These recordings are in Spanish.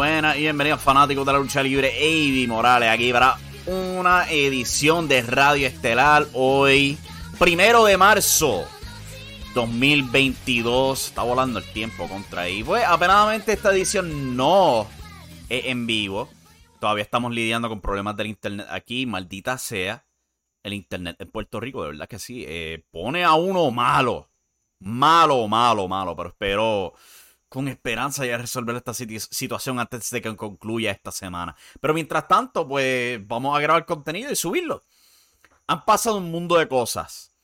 buenas y bienvenidos fanáticos de la lucha libre. Avi Morales aquí para una edición de Radio Estelar hoy, primero de marzo 2022. Está volando el tiempo contra ahí. Pues apenadamente esta edición no es en vivo. Todavía estamos lidiando con problemas del internet aquí, maldita sea. El internet en Puerto Rico, de verdad que sí. Eh, pone a uno malo. Malo, malo, malo. Pero espero con esperanza ya resolver esta situación antes de que concluya esta semana. Pero mientras tanto, pues vamos a grabar contenido y subirlo. Han pasado un mundo de cosas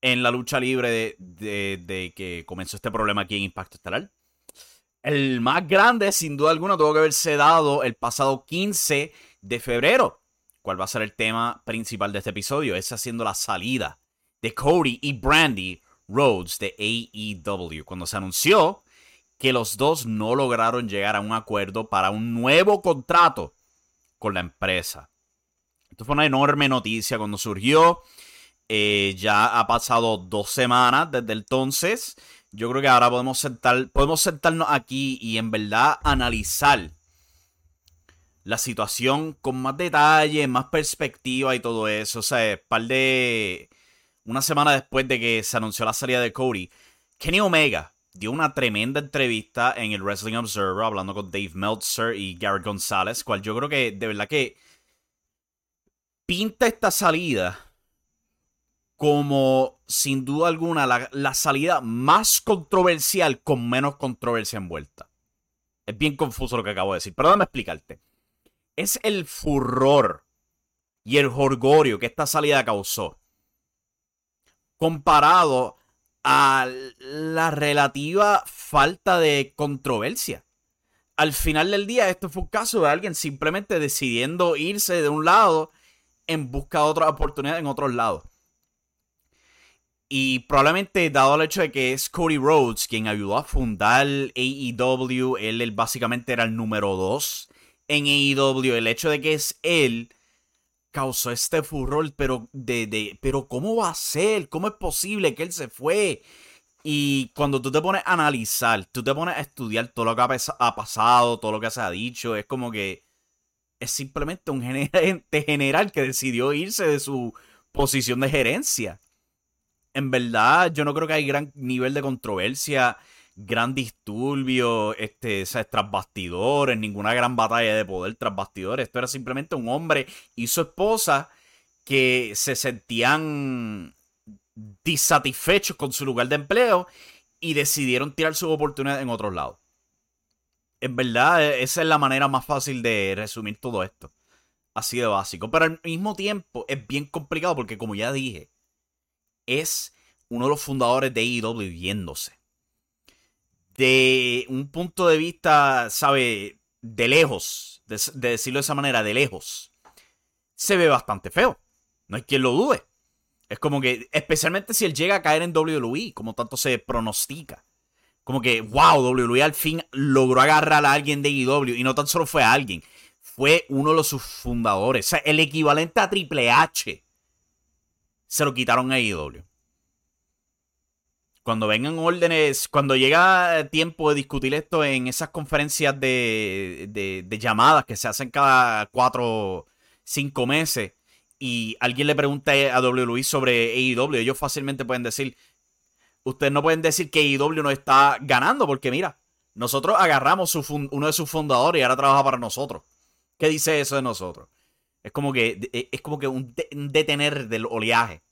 en la lucha libre de, que comenzó este problema aquí en Impacto Estelar. El más grande, sin duda alguna, tuvo que haberse dado el pasado 15 de febrero. ¿Cuál va a ser el tema principal de este episodio? Es haciendo la salida de Cody y Brandy Rhodes de AEW. Cuando se anunció que los dos no lograron llegar a un acuerdo para un nuevo contrato con la empresa. Esto fue una enorme noticia cuando surgió. Eh, ya ha pasado dos semanas desde entonces. Yo creo que ahora podemos, sentar, podemos sentarnos aquí y en verdad analizar la situación con más detalle, más perspectiva y todo eso. O sea, par de. Una semana después de que se anunció la salida de Cody, Kenny Omega dio una tremenda entrevista en el Wrestling Observer hablando con Dave Meltzer y Garrett González, cual yo creo que de verdad que pinta esta salida como sin duda alguna la, salida más controversial con menos controversia envuelta. Es bien confuso lo que acabo de decir, pero déjame explicarte. Es el furor y el jorgorio que esta salida causó comparado a la relativa falta de controversia. Al final del día, esto fue un caso de alguien simplemente decidiendo irse de un lado en busca de otra oportunidad en otros lados. Y probablemente, dado el hecho de que es Cody Rhodes quien ayudó a fundar AEW, él, básicamente era el número 2 en AEW, el hecho de que es él causó este furor, pero de, de, pero ¿cómo va a ser? ¿Cómo es posible que él se fue? Y cuando tú te pones a analizar, tú te pones a estudiar todo lo que ha, pasado, todo lo que se ha dicho, es como que es simplemente un gerente general que decidió irse de su posición de gerencia. En verdad, yo no creo que hay gran nivel de controversia gran disturbio, este, tras bastidores, ninguna gran batalla de poder tras bastidores. Esto era simplemente un hombre y su esposa que se sentían disatisfechos con su lugar de empleo y decidieron tirar su oportunidad en otros lados. En verdad, e, esa es la manera más fácil de resumir todo esto. Así de básico. Pero al mismo tiempo es bien complicado porque, como ya dije, es uno de los fundadores de AEW viviéndose de un punto de vista, ¿sabe? De lejos, de, decirlo de esa manera, de lejos, se ve bastante feo. No hay quien lo dude. Es como que, especialmente si él llega a caer en WWE, como tanto se pronostica. Como que, wow, WWE al fin logró agarrar a alguien de IW. E y no tan solo fue a alguien, fue uno de sus fundadores. O sea, el equivalente a Triple H se lo quitaron a IW. Cuando vengan órdenes, cuando llega tiempo de discutir esto en esas conferencias de, llamadas que se hacen cada cuatro, cinco meses, y alguien le pregunta a WWE sobre AEW, ellos fácilmente pueden decir, ustedes no pueden decir que AEW no está ganando, porque mira, nosotros agarramos uno de sus fundadores y ahora trabaja para nosotros. ¿Qué dice eso de nosotros? Es como que, es como que un detener del oleaje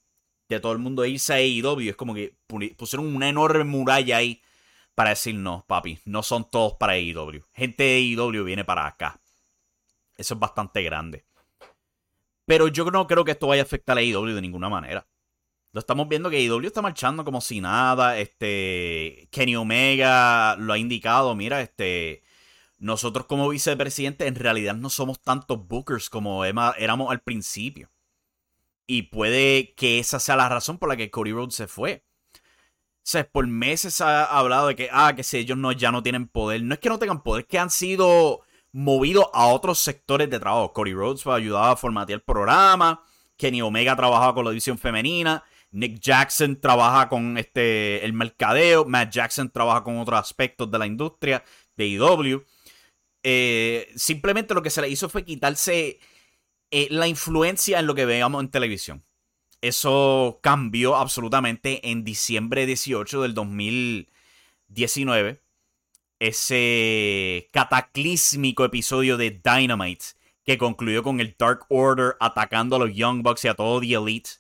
de todo el mundo irse a AEW. Es como que pusieron una enorme muralla ahí para decir no, papi, no son todos para AEW. Gente de AEW viene para acá. Eso es bastante grande. Pero yo no creo que esto vaya a afectar a AEW de ninguna manera. Lo estamos viendo que AEW está marchando como si nada. Este. Kenny Omega lo ha indicado. Mira, este. Nosotros como vicepresidente en realidad no somos tantos bookers como éramos al principio. Y puede que esa sea la razón por la que Cody Rhodes se fue. O sea, por meses ha hablado de que, ah, que si ellos no, ya no tienen poder. No es que no tengan poder, que han sido movidos a otros sectores de trabajo. Cody Rhodes ayudaba a formatear el programa. Kenny Omega trabajaba con la división femenina. Nick Jackson trabaja con este, el mercadeo. Matt Jackson trabaja con otros aspectos de la industria de IW. eh, simplemente lo que se le hizo fue quitarse eh, la influencia en lo que veíamos en televisión. Eso cambió absolutamente en diciembre 18 del 2019. Ese cataclísmico episodio de Dynamite que concluyó con el Dark Order atacando a los Young Bucks y a todo The Elite.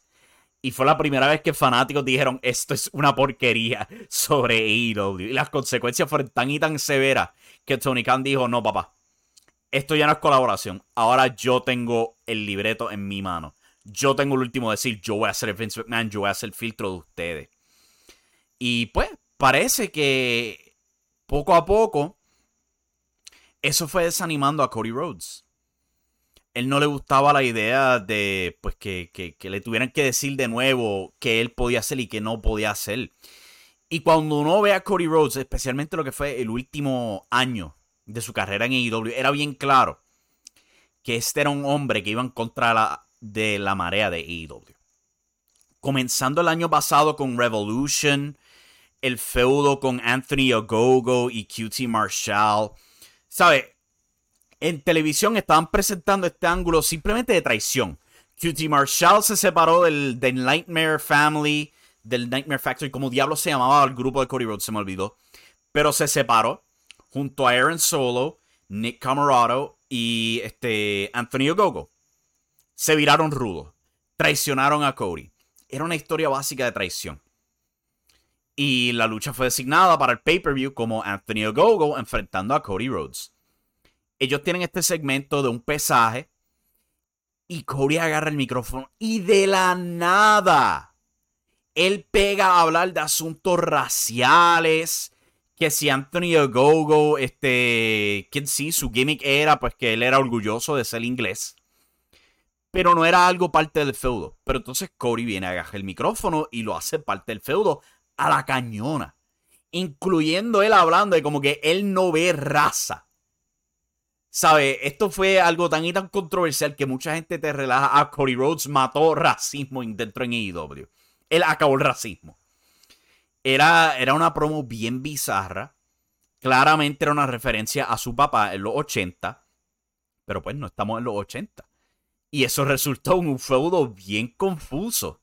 Y fue la primera vez que fanáticos dijeron esto es una porquería sobre AEW. Y las consecuencias fueron tan y tan severas que Tony Khan dijo, no papá, esto ya no es colaboración. Ahora yo tengo el libreto en mi mano. Yo tengo el último decir, yo voy a ser el Vince McMahon, yo voy a ser el filtro de ustedes. Y pues parece que poco a poco eso fue desanimando a Cody Rhodes. Él no le gustaba la idea de pues que, que le tuvieran que decir de nuevo que él podía hacer y que no podía hacer. Y cuando uno ve a Cody Rhodes, especialmente lo que fue el último año de su carrera en AEW, era bien claro que este era un hombre que iba en contra de la, marea de AEW. Comenzando el año pasado con Revolution, el feudo con Anthony Ogogo y QT Marshall. ¿Sabe? En televisión estaban presentando este ángulo simplemente de traición. QT Marshall se separó del, del Nightmare Family, del Nightmare Factory, como diablo se llamaba el grupo de Cody Rhodes, se me olvidó. Pero se separó junto a Aaron Solo, Nick Camarado y este Anthony Ogogo. Se viraron rudos. Traicionaron a Cody. Era una historia básica de traición. Y la lucha fue designada para el pay-per-view como Anthony Ogogo enfrentando a Cody Rhodes. Ellos tienen este segmento de un pesaje. Y Cody agarra el micrófono. Y de la nada. Él pega a hablar de asuntos raciales que si Anthony Ogogo, este, que sí, su gimmick era pues que él era orgulloso de ser inglés. Pero no era algo parte del feudo. Pero entonces Cody viene, agarrar el micrófono y lo hace parte del feudo a la cañona. Incluyendo él hablando de como que él no ve raza. ¿Sabe? Esto fue algo tan y tan controversial que mucha gente te relaja. A ah, Cody Rhodes mató racismo dentro en AEW. Él acabó el racismo. Era, era una promo bien bizarra. Claramente era una referencia a su papá en los 80. Pero pues no estamos en los 80. Y eso resultó en un feudo bien confuso.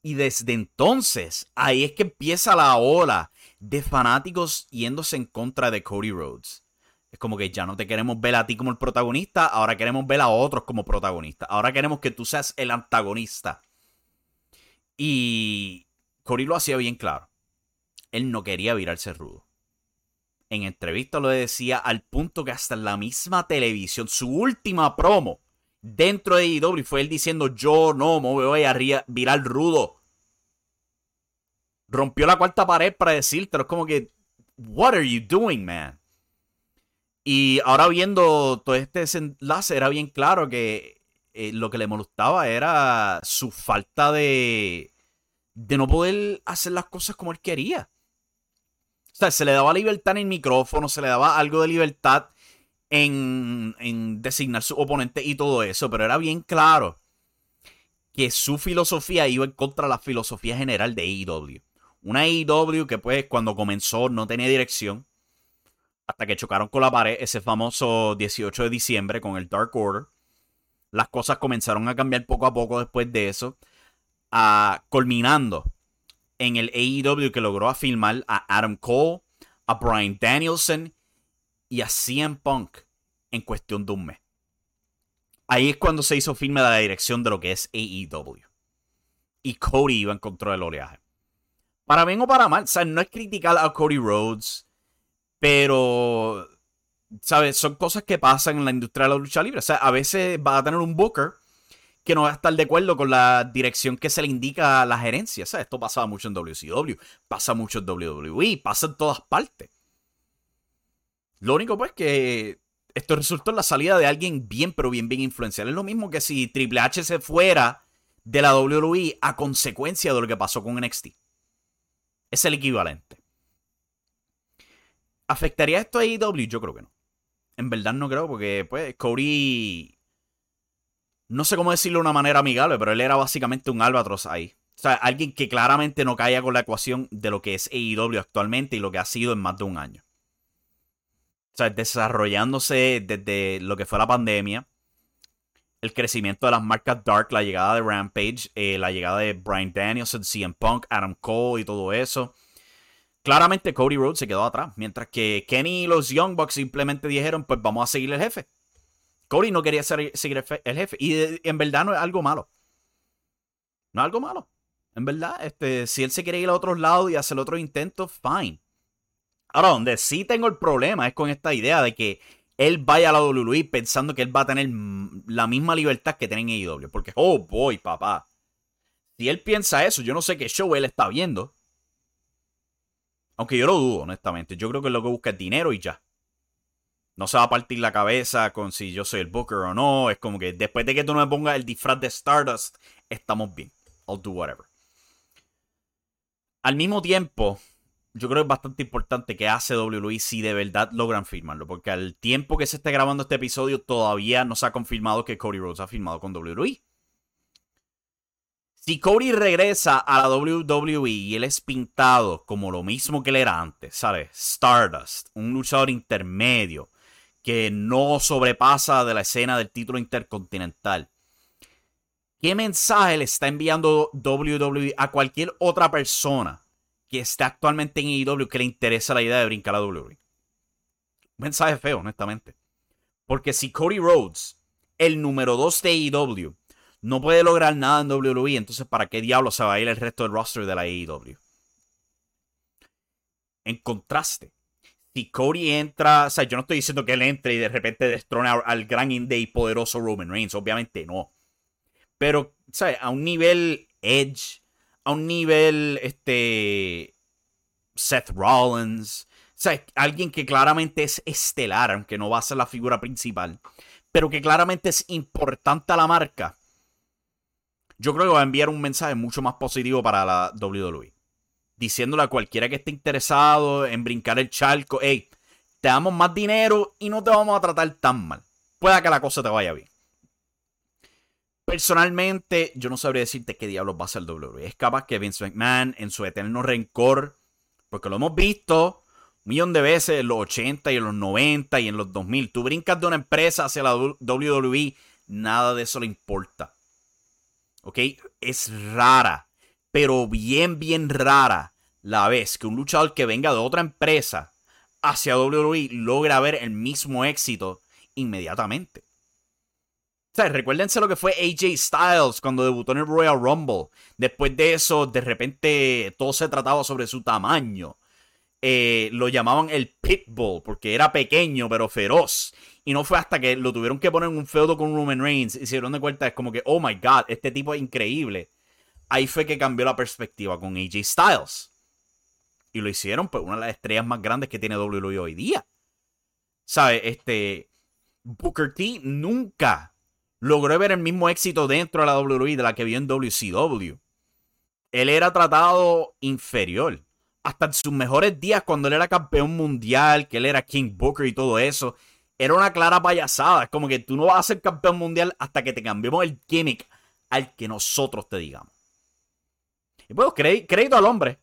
Y desde entonces, ahí es que empieza la ola de fanáticos yéndose en contra de Cody Rhodes. Es como que ya no te queremos ver a ti como el protagonista, ahora queremos ver a otros como protagonistas. Ahora queremos que tú seas el antagonista. Y Cody lo hacía bien claro él no quería virarse rudo. En entrevista lo decía al punto que hasta en la misma televisión, su última promo dentro de IW fue él diciendo yo no me voy a virar rudo. Rompió la cuarta pared para decírtelo. Es como que, what are you doing, man? Y ahora viendo todo este desenlace, era bien claro que eh, lo que le molestaba era su falta de, de no poder hacer las cosas como él quería. Sea, se le daba libertad en el micrófono, se le daba algo de libertad en, designar su oponente y todo eso, pero era bien claro que su filosofía iba en contra de la filosofía general de AEW. Una AEW que pues cuando comenzó no tenía dirección, hasta que chocaron con la pared ese famoso 18 de diciembre con el Dark Order. Las cosas comenzaron a cambiar poco a poco después de eso, a, culminando en el AEW que logró afirmar a Adam Cole, a Brian Danielson y a CM Punk en cuestión de un mes. Ahí es cuando se hizo firme la dirección de lo que es AEW. Y Cody iba en control del oleaje. Para bien o para mal, o sea, no es criticar a Cody Rhodes, pero, ¿sabes? Son cosas que pasan en la industria de la lucha libre. O sea, a veces va a tener un booker que no va a estar de acuerdo con la dirección que se le indica a la gerencia. O sea, esto pasaba mucho en WCW, pasa mucho en WWE, pasa en todas partes. Lo único pues que esto resultó en la salida de alguien bien, pero bien, bien influencial. Es lo mismo que si Triple H se fuera de la WWE a consecuencia de lo que pasó con NXT. Es el equivalente. ¿Afectaría esto a AEW? Yo creo que no. En verdad no creo, porque pues Cody no sé cómo decirlo de una manera amigable, pero él era básicamente un albatros ahí. O sea, alguien que claramente no caía con la ecuación de lo que es AEW actualmente y lo que ha sido en más de un año. sea, desarrollándose desde lo que fue la pandemia, el crecimiento de las marcas Dark, la llegada de Rampage, eh, la llegada de Brian Danielson, CM Punk, Adam Cole y todo eso. Claramente Cody Rhodes se quedó atrás, mientras que Kenny y los Young Bucks simplemente dijeron, pues vamos a seguir el jefe. Cody no quería seguir el jefe y en verdad no es algo malo. No es algo malo. En verdad, este, si él se quiere ir a otros lados y hacer otro intento, fine. Ahora, donde sí tengo el problema es con esta idea de que él vaya a la WWE pensando que él va a tener la misma libertad que tiene en AEW. Porque, oh boy, papá. Si él piensa eso, yo no sé qué show él está viendo. Aunque yo lo dudo, honestamente. Yo creo que lo que busca es dinero y ya. No se va a partir la cabeza con si yo soy el Booker o no. Es como que después de que tú no me pongas el disfraz de Stardust, estamos bien. I'll do whatever. Al mismo tiempo, yo creo que es bastante importante que hace WWE si de verdad logran firmarlo. Porque al tiempo que se esté grabando este episodio, todavía no se ha confirmado que Cody Rhodes ha firmado con WWE. Si Cody regresa a la WWE y él es pintado como lo mismo que él era antes, ¿sabes? Stardust, un luchador intermedio que no sobrepasa de la escena del título intercontinental. ¿Qué mensaje le está enviando WWE a cualquier otra persona que está actualmente en AEW que le interesa la idea de brincar a WWE. mensaje feo, honestamente. Porque si Cody Rhodes, el número 2 de AEW, no puede lograr nada en WWE, entonces ¿para qué diablo se va a ir el resto del roster de la AEW? En contraste, si Cody entra, o yo no estoy diciendo que él entre y de repente destrone al gran indie y poderoso Roman Reigns, obviamente no. Pero, ¿sabes? A un nivel Edge, a un nivel, este, Seth Rollins, sea, alguien que claramente es estelar, aunque no va a ser la figura principal, pero que claramente es importante a la marca, yo creo que va a enviar un mensaje mucho más positivo para la WWE. Diciéndole a cualquiera que esté interesado en brincar el charco, hey, te damos más dinero y no te vamos a tratar tan mal. Pueda que la cosa te vaya bien. Personalmente, yo no sabría decirte qué diablos va a ser WWE. Es capaz que Vince McMahon, en su eterno rencor, porque lo hemos visto un millón de veces en los 80 y en los 90 y en los 2000. Tú brincas de una empresa hacia la WWE, nada de eso le importa. ¿Ok? Es rara, pero bien, bien rara la vez que un luchador que venga de otra empresa hacia WWE logra ver el mismo éxito inmediatamente sea, recuérdense lo que fue AJ Styles cuando debutó en el Royal Rumble. Después de eso, de repente todo se trataba sobre su tamaño. Eh, lo llamaban el Pitbull porque era pequeño pero feroz. Y no fue hasta que lo tuvieron que poner en un feudo con Roman Reigns y se dieron de cuenta, es como que, oh my god, este tipo es increíble. Ahí fue que cambió la perspectiva con AJ Styles. Y lo hicieron, pues, una de las estrellas más grandes que tiene WWE hoy día. ¿Sabes? Este. Booker T nunca logró ver el mismo éxito dentro de la WWE de la que vio en WCW. Él era tratado inferior. Hasta en sus mejores días, cuando él era campeón mundial, que él era King Booker y todo eso, era una clara payasada. Es como que tú no vas a ser campeón mundial hasta que te cambiemos el gimmick al que nosotros te digamos. Y bueno, crédito al hombre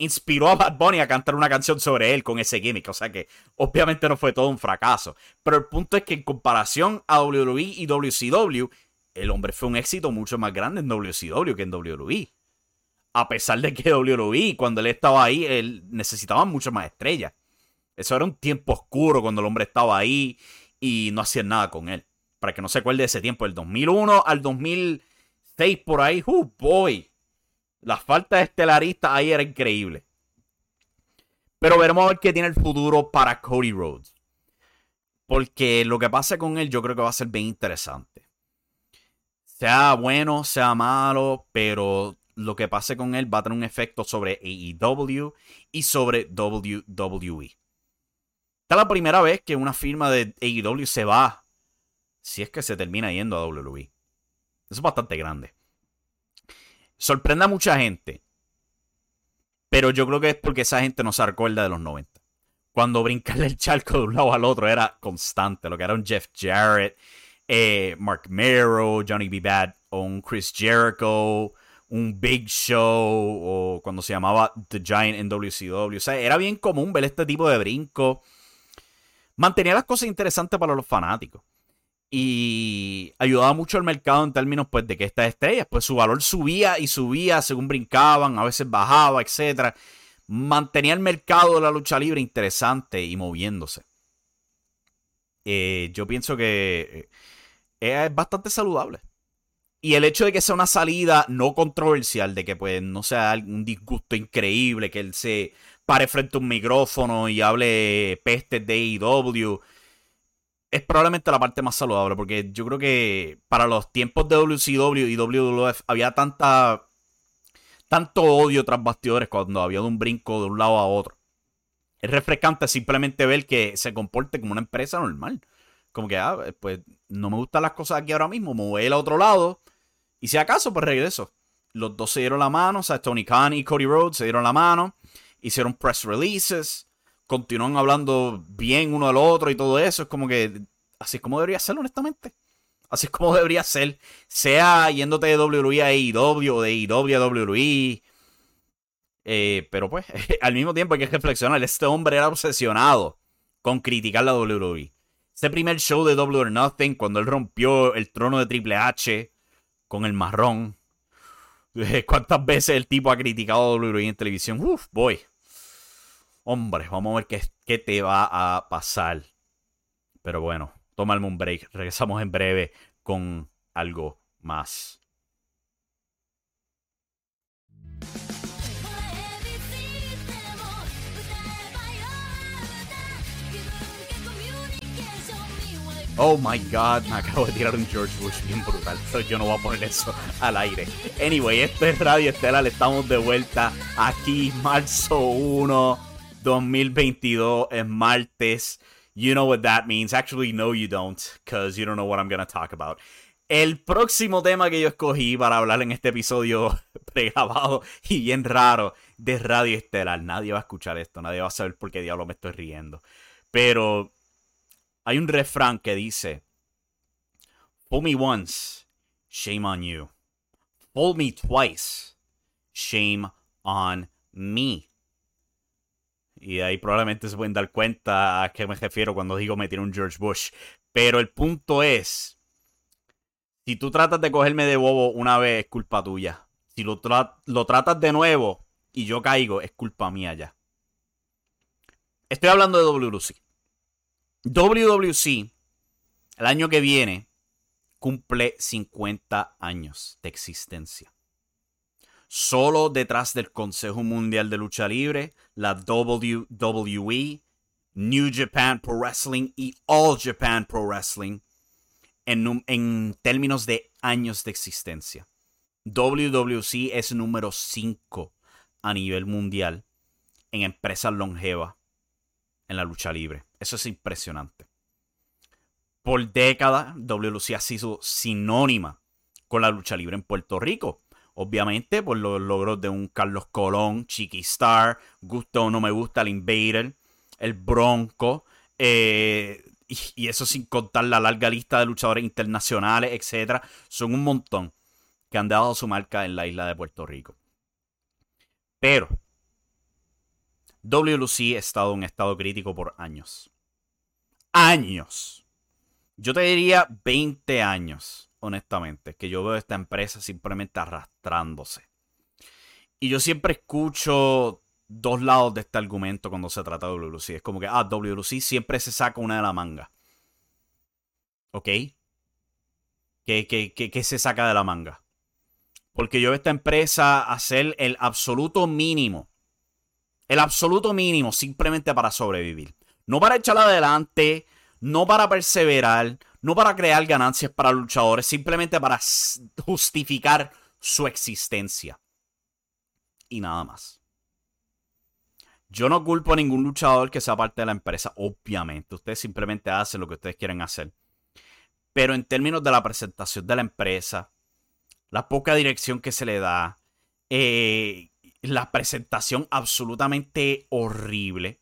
inspiró a Bad Bunny a cantar una canción sobre él con ese gimmick. O sea que obviamente no fue todo un fracaso. Pero el punto es que en comparación a WWE y WCW, el hombre fue un éxito mucho más grande en WCW que en WWE. A pesar de que WWE, cuando él estaba ahí, él necesitaba mucho más estrellas. Eso era un tiempo oscuro cuando el hombre estaba ahí y no hacían nada con él. Para que no se acuerde de ese tiempo, del 2001 al 2006 por ahí, ¡uh, boy! La falta de estelarista ahí era increíble. Pero veremos a ver qué tiene el futuro para Cody Rhodes. Porque lo que pasa con él yo creo que va a ser bien interesante. Sea bueno, sea malo, pero lo que pase con él va a tener un efecto sobre AEW y sobre WWE. Esta es la primera vez que una firma de AEW se va, si es que se termina yendo a WWE. Eso es bastante grande sorprende a mucha gente. Pero yo creo que es porque esa gente no se acuerda de los 90. Cuando brincarle el charco de un lado al otro era constante. Lo que era un Jeff Jarrett, eh, Mark Merrow, Johnny B. Bad, o un Chris Jericho, un Big Show, o cuando se llamaba The Giant en WCW. O sea, era bien común ver este tipo de brinco. mantenía las cosas interesantes para los fanáticos. Y ayudaba mucho al mercado en términos pues, de que estas estrellas, pues su valor subía y subía según brincaban, a veces bajaba, etc. Mantenía el mercado de la lucha libre interesante y moviéndose. Eh, yo pienso que eh, es bastante saludable. Y el hecho de que sea una salida no controversial, de que pues no sea un disgusto increíble, que él se pare frente a un micrófono y hable pestes de AEW, es probablemente la parte más saludable, porque yo creo que para los tiempos de WCW y WWF había tanta tanto odio tras bastidores cuando había de un brinco de un lado a otro. Es refrescante simplemente ver que se comporte como una empresa normal. Como que, ah, pues no me gustan las cosas aquí ahora mismo, me voy a otro lado. Y si acaso, pues regreso. Los dos se dieron la mano, o sea, Tony Khan y Cody Rhodes se dieron la mano hicieron press releases, continúan hablando bien uno del otro y todo eso. Es como que así es como debería ser, honestamente. Así es como debería ser. Sea yéndote de WWE a AEW o de AEW a WWE. Eh, pero pues, al mismo tiempo hay que reflexionar. Este hombre era obsesionado con criticar la WWE. Ese primer show de Double or Nothing, cuando él rompió el trono de Triple H con el marrón. ¿Cuántas veces el tipo ha criticado a WWE en televisión? Uf, boy. Hombre, vamos a ver qué, qué te va a pasar. Pero bueno, tómame un break. Regresamos en breve con algo más. Oh my god, me acabo de tirar un George Bush bien brutal. Yo no voy a poner eso al aire. Anyway, esto es Radio Estelar. Estamos de vuelta aquí, marzo 1 2022 es martes. You know what that means. Actually, no, you don't, because you don't know what I'm going to talk about. El próximo tema que yo escogí para hablar en este episodio pregrabado y bien raro de Radio Estelar. Nadie va a escuchar esto, nadie va a saber por qué diablo me estoy riendo. Pero hay un refrán que dice: Fool me once, shame on you. Fool me twice, shame on me. Y ahí probablemente se pueden dar cuenta a qué me refiero cuando digo me tiene un George Bush. Pero el punto es, si tú tratas de cogerme de bobo una vez, es culpa tuya. Si lo, lo tratas de nuevo y yo caigo, es culpa mía ya. Estoy hablando de WC. WWC, el año que viene, cumple 50 años de existencia. Solo detrás del Consejo Mundial de Lucha Libre, la WWE, New Japan Pro Wrestling y All Japan Pro Wrestling en, términos de años de existencia. WWC es número 5 a nivel mundial en empresas longevas en la lucha libre. Eso es impresionante. Por décadas, WWC ha sido sinónima con la lucha libre en Puerto Rico. Obviamente por los logros de un Carlos Colón, Chiqui Star, Gusto o no me gusta, el Invader, el Bronco. Eh, y, eso sin contar la larga lista de luchadores internacionales, etc. Son un montón que han dejado su marca en la isla de Puerto Rico. Pero WLC ha estado en estado crítico por años. Años. Yo te diría 20 años honestamente, que yo veo esta empresa simplemente arrastrándose. Y yo siempre escucho dos lados de este argumento cuando se trata de WLC. Es como que, ah, WLC siempre se saca una de la manga. ¿Ok? ¿Qué, qué, se saca de la manga? Porque yo veo esta empresa hacer el absoluto mínimo. El absoluto mínimo simplemente para sobrevivir. No para echarla adelante, no para perseverar, no para crear ganancias para luchadores, simplemente para justificar su existencia. Y nada más. Yo no culpo a ningún luchador que sea parte de la empresa, obviamente. Ustedes simplemente hacen lo que ustedes quieren hacer. Pero en términos de la presentación de la empresa, la poca dirección que se le da, eh, la presentación absolutamente horrible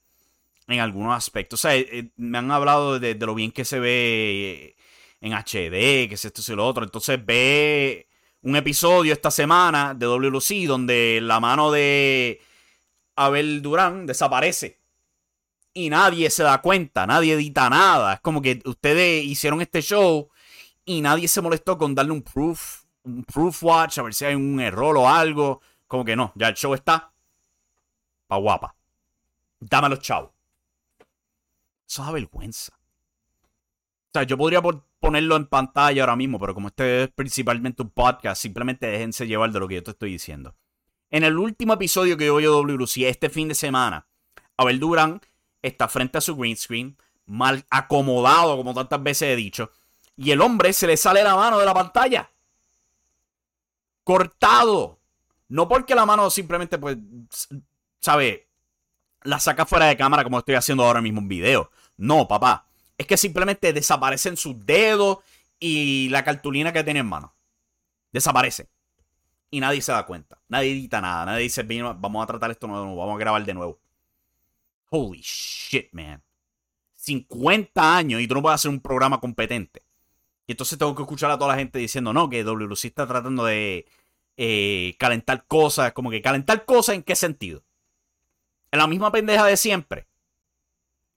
en algunos aspectos. O sea, eh, eh, me han hablado de, lo bien que se ve en HD, que es esto y lo otro. Entonces ve un episodio esta semana de WLC donde la mano de Abel Durán desaparece. y nadie se da cuenta, nadie edita nada. Es como que ustedes hicieron este show y nadie se molestó con darle un proof, un proof watch, a ver si hay un error o algo. Como que no, ya el show está pa' guapa. Dame los chavos. Eso da vergüenza. O sea, yo podría ponerlo en pantalla ahora mismo, pero como este es principalmente un podcast, simplemente déjense llevar de lo que yo te estoy diciendo. En el último episodio que yo voy WC este fin de semana, Abel Durán está frente a su green screen, mal acomodado, como tantas veces he dicho, y el hombre se le sale la mano de la pantalla. Cortado. No porque la mano simplemente, pues, sabe, la saca fuera de cámara como estoy haciendo ahora mismo en video. No, papá. Es que simplemente desaparecen sus dedos y la cartulina que tiene en mano. Desaparece. Y nadie se da cuenta. Nadie edita nada. Nadie dice, vamos a tratar esto nuevo, vamos a grabar de nuevo. Holy shit, man. 50 años y tú no puedes hacer un programa competente. Y entonces tengo que escuchar a toda la gente diciendo, no, que WC está tratando de eh, calentar cosas. Como que calentar cosas en qué sentido. En la misma pendeja de siempre.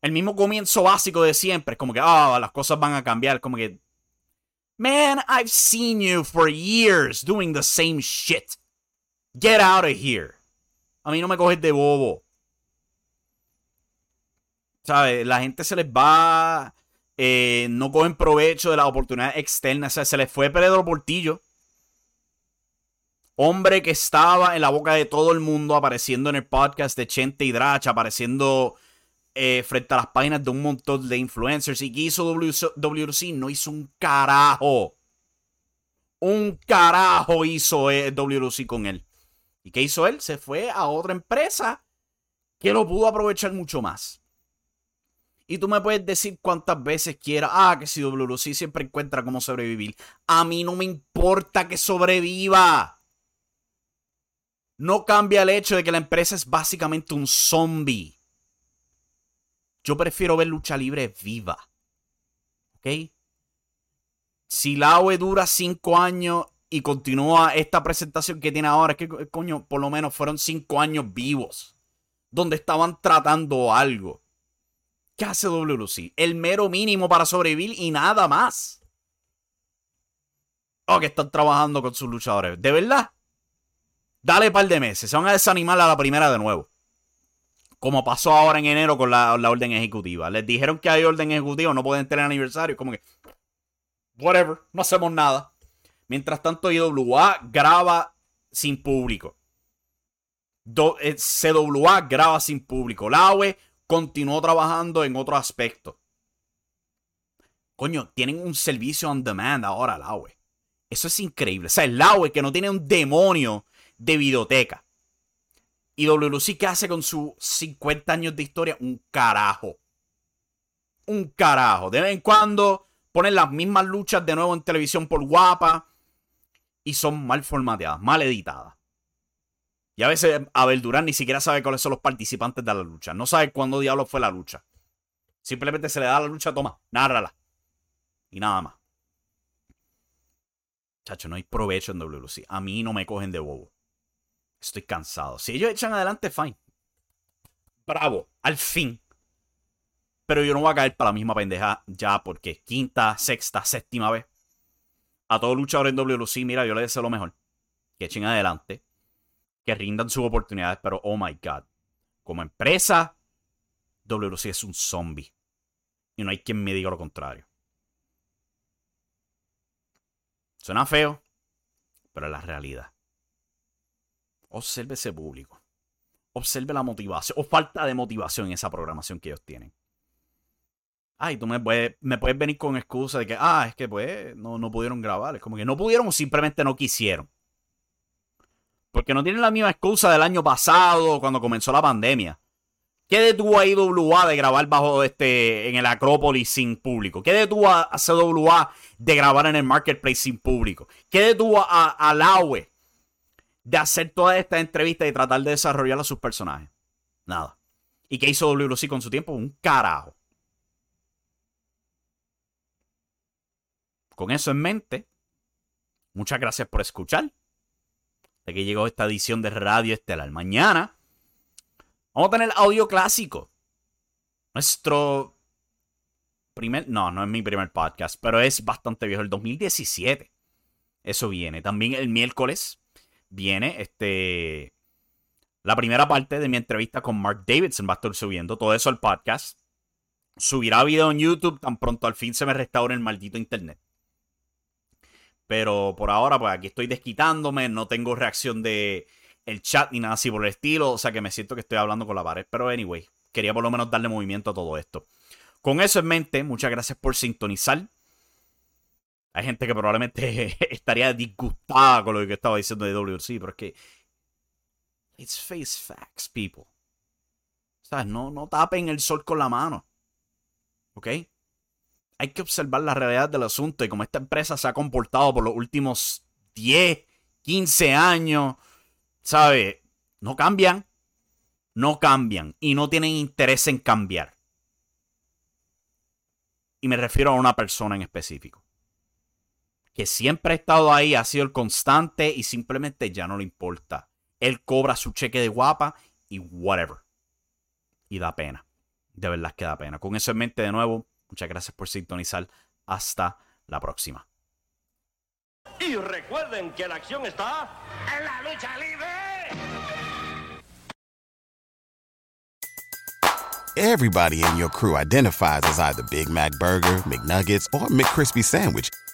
El mismo comienzo básico de siempre. Como que, ah, las cosas van a cambiar. Como que, man, I've seen you for years doing the same shit. Get out of here. A mí no me coges de bobo. ¿Sabes? La gente se les va. Eh, no cogen provecho de la oportunidad externa. O sea, se les fue Pedro Portillo. Hombre que estaba en la boca de todo el mundo, apareciendo en el podcast de Chente y Drach, apareciendo eh, frente a las páginas de un montón de influencers. ¿Y que hizo WRC? No hizo un carajo. Un carajo hizo eh, WRC con él. ¿Y qué hizo él? Se fue a otra empresa que lo pudo aprovechar mucho más. Y tú me puedes decir cuántas veces quieras, ah, que si WRC siempre encuentra cómo sobrevivir. A mí no me importa que sobreviva. No cambia el hecho de que la empresa es básicamente un zombie. Yo prefiero ver lucha libre viva. ¿Ok? Si la OE dura cinco años y continúa esta presentación que tiene ahora, es que, coño, por lo menos fueron cinco años vivos. Donde estaban tratando algo. ¿Qué hace WLC? El mero mínimo para sobrevivir y nada más. Oh, que están trabajando con sus luchadores. ¿De verdad? Dale un par de meses. Se van a desanimar a la primera de nuevo. Como pasó ahora en enero con la, orden ejecutiva. Les dijeron que hay orden ejecutiva, no pueden tener aniversario. Como que. Whatever, no hacemos nada. Mientras tanto, IWA graba sin público. Eh, CWA graba sin público. La UE continuó trabajando en otro aspecto. Coño, tienen un servicio on demand ahora, la UE. Eso es increíble. O sea, el UE que no tiene un demonio de videoteca. Y WLC, ¿qué hace con sus 50 años de historia? Un carajo. Un carajo. De vez en cuando ponen las mismas luchas de nuevo en televisión por guapa. Y son mal formateadas, mal editadas. Y a veces Abel Durán ni siquiera sabe cuáles son los participantes de la lucha. No sabe cuándo diablo fue la lucha. Simplemente se le da la lucha, toma, nárrala. Y nada más. Chacho, no hay provecho en WLC. A mí no me cogen de bobo. Estoy cansado. Si ellos echan adelante, fine. Bravo, al fin. Pero yo no voy a caer para la misma pendeja ya porque quinta, sexta, séptima vez. A todo luchador en WLC, mira, yo le deseo lo mejor. Que echen adelante que rindan sus oportunidades, pero oh my god, como empresa, WC es un zombie. Y no hay quien me diga lo contrario. Suena feo, pero es la realidad. Observe ese público. Observe la motivación o falta de motivación en esa programación que ellos tienen. Ay, tú me puedes, me puedes venir con excusa de que, ah, es que pues no, no pudieron grabar. Es como que no pudieron o simplemente no quisieron. Porque no tienen la misma excusa del año pasado, cuando comenzó la pandemia. ¿Qué detuvo a IWA de grabar bajo este en el Acrópolis sin público? ¿Qué detuvo a CWA de grabar en el Marketplace sin público? ¿Qué detuvo a, a Laue de hacer toda esta entrevista y tratar de desarrollar a sus personajes? Nada. ¿Y qué hizo WC con su tiempo? Un carajo. Con eso en mente, muchas gracias por escuchar de que llegó esta edición de Radio Estelar. Mañana vamos a tener audio clásico. nuestro primer, no, no es mi primer podcast, pero es bastante viejo, el 2017. Eso viene. También el miércoles viene este la primera parte de mi entrevista con Mark Davidson va a estar subiendo todo eso al podcast. Subirá video en YouTube tan pronto al fin se me restaure el maldito internet. Pero por ahora, pues aquí estoy desquitándome, no tengo reacción de el chat ni nada así por el estilo, o sea que me siento que estoy hablando con la pared. Pero anyway, quería por lo menos darle movimiento a todo esto. Con eso en mente, muchas gracias por sintonizar. Hay gente que probablemente estaría disgustada con lo que estaba diciendo de WC, pero es que It's face facts, people. O sea, no, no tapen el sol con la mano. ¿Ok? Hay que observar la realidad del asunto y cómo esta empresa se ha comportado por los últimos 10, 15 años. ¿Sabe? No cambian. No cambian. Y no tienen interés en cambiar. Y me refiero a una persona en específico. Que siempre ha estado ahí, ha sido el constante y simplemente ya no le importa él cobra su cheque de guapa y whatever. Y da pena. De verdad que da pena. Con eso en mente de nuevo, muchas gracias por sintonizar. Hasta la próxima. Y recuerden que la acción está en la lucha libre. Everybody in your crew identifies as either Big Mac Burger, McNuggets, or McCrispy Sandwich.